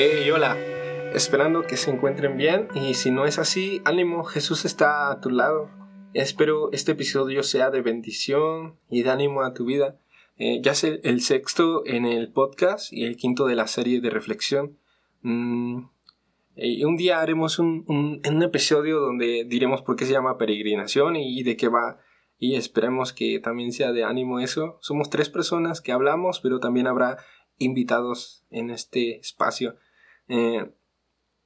Hey, hola. Esperando que se encuentren bien y si no es así, ánimo, Jesús está a tu lado. Espero este episodio sea de bendición y de ánimo a tu vida. Eh, ya sé el sexto en el podcast y el quinto de la serie de reflexión. Mm, y un día haremos un, un, episodio donde diremos por qué se llama peregrinación y, de qué va. Y esperemos que también sea de ánimo eso. Somos tres personas que hablamos, pero también habrá invitados en este espacio. Eh,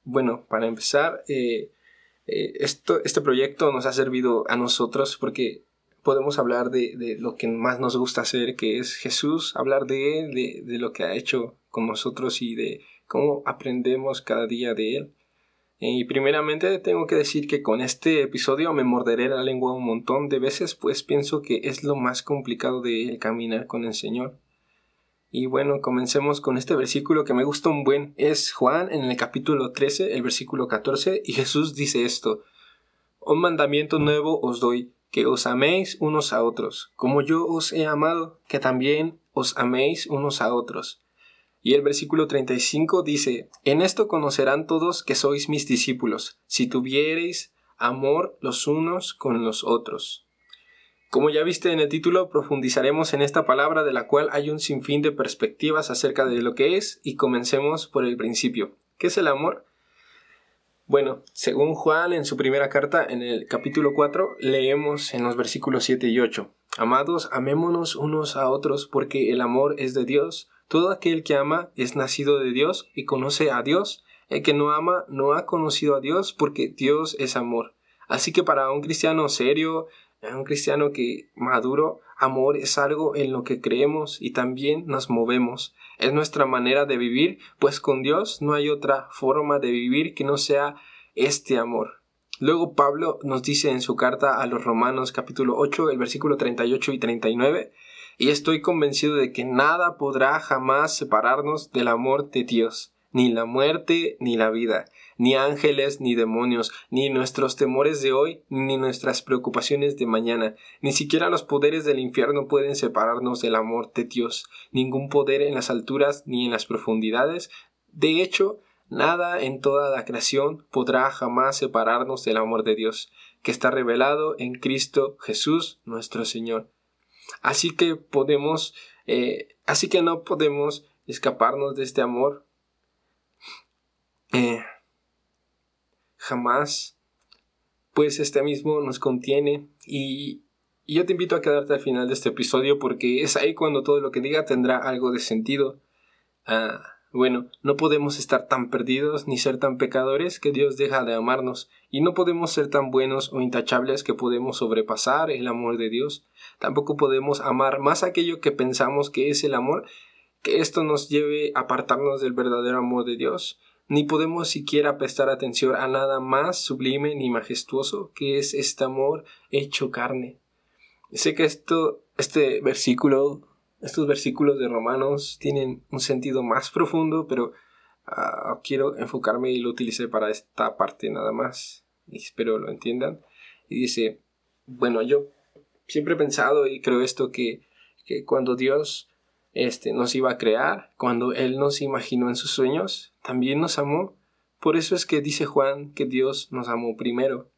bueno, para empezar, eh, eh, esto, este proyecto nos ha servido a nosotros porque podemos hablar de, lo que más nos gusta hacer, que es Jesús, hablar de Él, de, lo que ha hecho con nosotros y de cómo aprendemos cada día de Él. Y primeramente tengo que decir que con este episodio me morderé la lengua un montón de veces, pues pienso que es lo más complicado de caminar con el Señor. Y bueno, comencemos con este versículo que me gusta un buen. Es Juan en el capítulo 13, el versículo 14, y Jesús dice esto. Un mandamiento nuevo os doy, que os améis unos a otros, como yo os he amado, que también os améis unos a otros. Y el versículo 35 dice, En esto conocerán todos que sois mis discípulos, si tuviereis amor los unos con los otros. Como ya viste en el título, profundizaremos en esta palabra de la cual hay un sinfín de perspectivas acerca de lo que es y comencemos por el principio. ¿Qué es el amor? Bueno, según Juan en su primera carta, en el capítulo 4, leemos en los versículos 7 y 8. Amados, amémonos unos a otros porque el amor es de Dios. Todo aquel que ama es nacido de Dios y conoce a Dios. El que no ama no ha conocido a Dios porque Dios es amor. Así que para un cristiano serio, un cristiano que maduro, amor es algo en lo que creemos y también nos movemos. Es nuestra manera de vivir, pues con Dios no hay otra forma de vivir que no sea este amor. Luego Pablo nos dice en su carta a los Romanos capítulo 8, el versículo 38 y 39, y estoy convencido de que nada podrá jamás separarnos del amor de Dios, ni la muerte ni la vida, ni ángeles ni demonios, ni nuestros temores de hoy, ni nuestras preocupaciones de mañana, ni siquiera los poderes del infierno pueden separarnos del amor de Dios, ningún poder en las alturas ni en las profundidades. De hecho, nada en toda la creación podrá jamás separarnos del amor de Dios, que está revelado en Cristo Jesús nuestro Señor. Así que podemos, eh, así que no podemos escaparnos de este amor. Eh, jamás, pues este mismo nos contiene y, yo te invito a quedarte al final de este episodio porque es ahí cuando todo lo que diga tendrá algo de sentido. Ah, bueno, no podemos estar tan perdidos ni ser tan pecadores que Dios deja de amarnos, y no podemos ser tan buenos o intachables que podemos sobrepasar el amor de Dios. Tampoco podemos amar más aquello que pensamos que es el amor, que esto nos lleve a apartarnos del verdadero amor de Dios ni podemos siquiera prestar atención a nada más sublime ni majestuoso que es este amor hecho carne. Sé que esto, este versículo, estos versículos de Romanos tienen un sentido más profundo, pero ah, quiero enfocarme y lo utilicé para esta parte nada más. Y espero lo entiendan. Y dice, bueno, yo siempre he pensado y creo esto que, que cuando Dios este, nos iba a crear, cuando Él nos imaginó en sus sueños, también nos amó. Por eso es que dice Juan que Dios nos amó primero.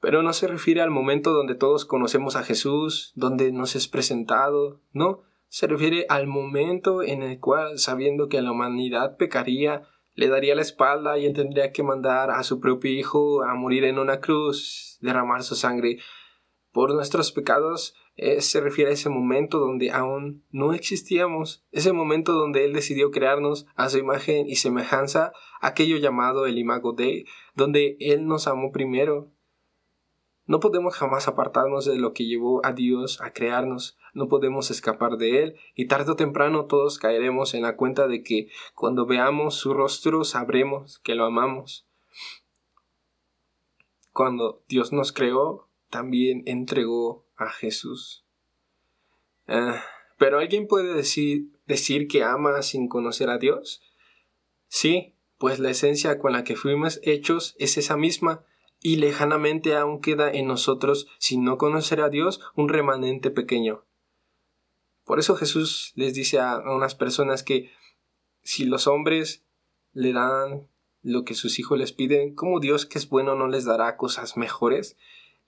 Pero no se refiere al momento donde todos conocemos a Jesús, donde nos es presentado, no, se refiere al momento en el cual, sabiendo que la humanidad pecaría, le daría la espalda y él tendría que mandar a su propio Hijo a morir en una cruz, derramar su sangre por nuestros pecados, eh, se refiere a ese momento donde aún no existíamos, ese momento donde Él decidió crearnos a su imagen y semejanza, aquello llamado el imago Dei, donde Él nos amó primero. No podemos jamás apartarnos de lo que llevó a Dios a crearnos, no podemos escapar de Él, y tarde o temprano todos caeremos en la cuenta de que cuando veamos su rostro sabremos que lo amamos. Cuando Dios nos creó, también entregó a Jesús. Ah, pero alguien puede decir, decir que ama sin conocer a Dios. Sí, pues la esencia con la que fuimos hechos es esa misma, y lejanamente aún queda en nosotros, sin no conocer a Dios, un remanente pequeño. Por eso Jesús les dice a unas personas que si los hombres le dan lo que sus hijos les piden, ¿cómo Dios que es bueno no les dará cosas mejores?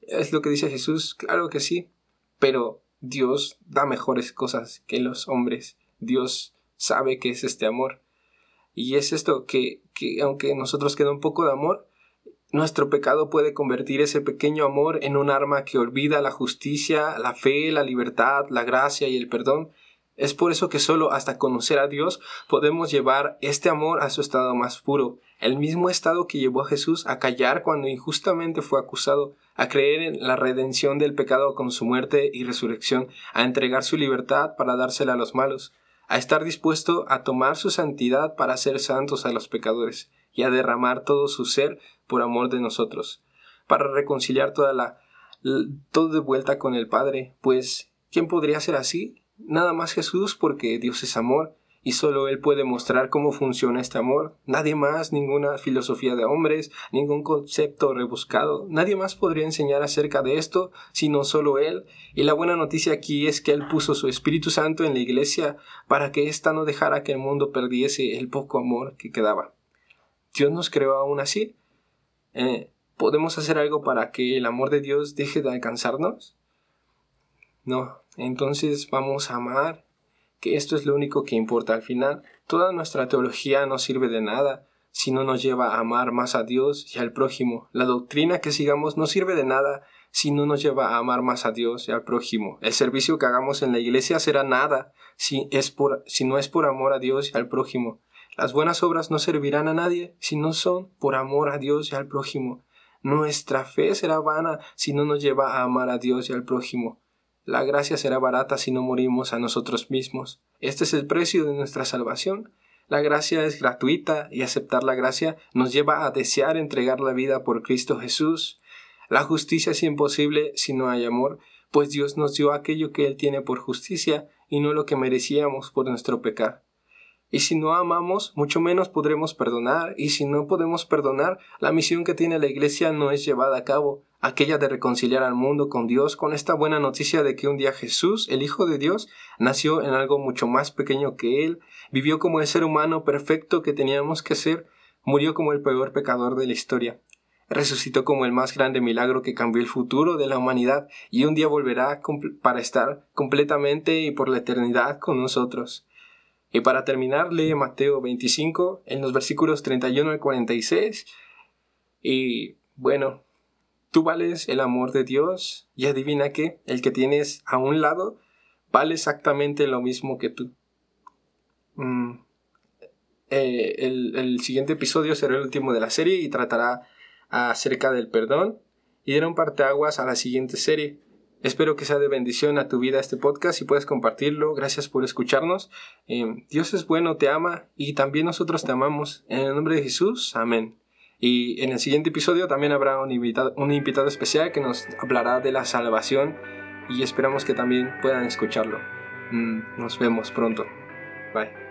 Es lo que dice Jesús, claro que sí, pero Dios da mejores cosas que los hombres. Dios sabe que es este amor. Y es esto, que, que aunque nosotros queda un poco de amor, nuestro pecado puede convertir ese pequeño amor en un arma que olvida la justicia, la fe, la libertad, la gracia y el perdón. Es por eso que solo hasta conocer a Dios podemos llevar este amor a su estado más puro, el mismo estado que llevó a Jesús a callar cuando injustamente fue acusado, a creer en la redención del pecado con su muerte y resurrección, a entregar su libertad para dársela a los malos, a estar dispuesto a tomar su santidad para ser santos a los pecadores, y a derramar todo su ser por amor de nosotros, para reconciliar toda la todo de vuelta con el Padre, pues ¿quién podría ser así? Nada más Jesús porque Dios es amor y solo Él puede mostrar cómo funciona este amor. Nadie más, ninguna filosofía de hombres, ningún concepto rebuscado, nadie más podría enseñar acerca de esto, sino solo Él. Y la buena noticia aquí es que Él puso su Espíritu Santo en la iglesia para que ésta no dejara que el mundo perdiese el poco amor que quedaba. Dios nos creó aún así. Eh, ¿Podemos hacer algo para que el amor de Dios deje de alcanzarnos? No, entonces vamos a amar que esto es lo único que importa al final. Toda nuestra teología no sirve de nada si no nos lleva a amar más a Dios y al prójimo. La doctrina que sigamos no sirve de nada si no nos lleva a amar más a Dios y al prójimo. El servicio que hagamos en la iglesia será nada si, es por, si no es por amor a Dios y al prójimo. Las buenas obras no servirán a nadie si no son por amor a Dios y al prójimo. Nuestra fe será vana si no nos lleva a amar a Dios y al prójimo. La gracia será barata si no morimos a nosotros mismos. Este es el precio de nuestra salvación. La gracia es gratuita y aceptar la gracia nos lleva a desear entregar la vida por Cristo Jesús. La justicia es imposible si no hay amor, pues Dios nos dio aquello que Él tiene por justicia y no lo que merecíamos por nuestro pecar. Y si no amamos, mucho menos podremos perdonar, y si no podemos perdonar, la misión que tiene la Iglesia no es llevada a cabo, aquella de reconciliar al mundo con Dios con esta buena noticia de que un día Jesús, el Hijo de Dios, nació en algo mucho más pequeño que Él, vivió como el ser humano perfecto que teníamos que ser, murió como el peor pecador de la historia, resucitó como el más grande milagro que cambió el futuro de la humanidad y un día volverá para estar completamente y por la eternidad con nosotros. Y para terminar, lee Mateo 25 en los versículos 31 al 46. Y bueno, tú vales el amor de Dios y adivina que el que tienes a un lado vale exactamente lo mismo que tú. Mm, eh, el, el, siguiente episodio será el último de la serie y tratará acerca del perdón y un parteaguas a la siguiente serie. Espero que sea de bendición a tu vida este podcast y puedes compartirlo. Gracias por escucharnos. Eh, Dios es bueno, te ama y también nosotros te amamos. En el nombre de Jesús, amén. Y en el siguiente episodio también habrá un invitado, un invitado especial que nos hablará de la salvación y esperamos que también puedan escucharlo. Mm, nos vemos pronto. Bye.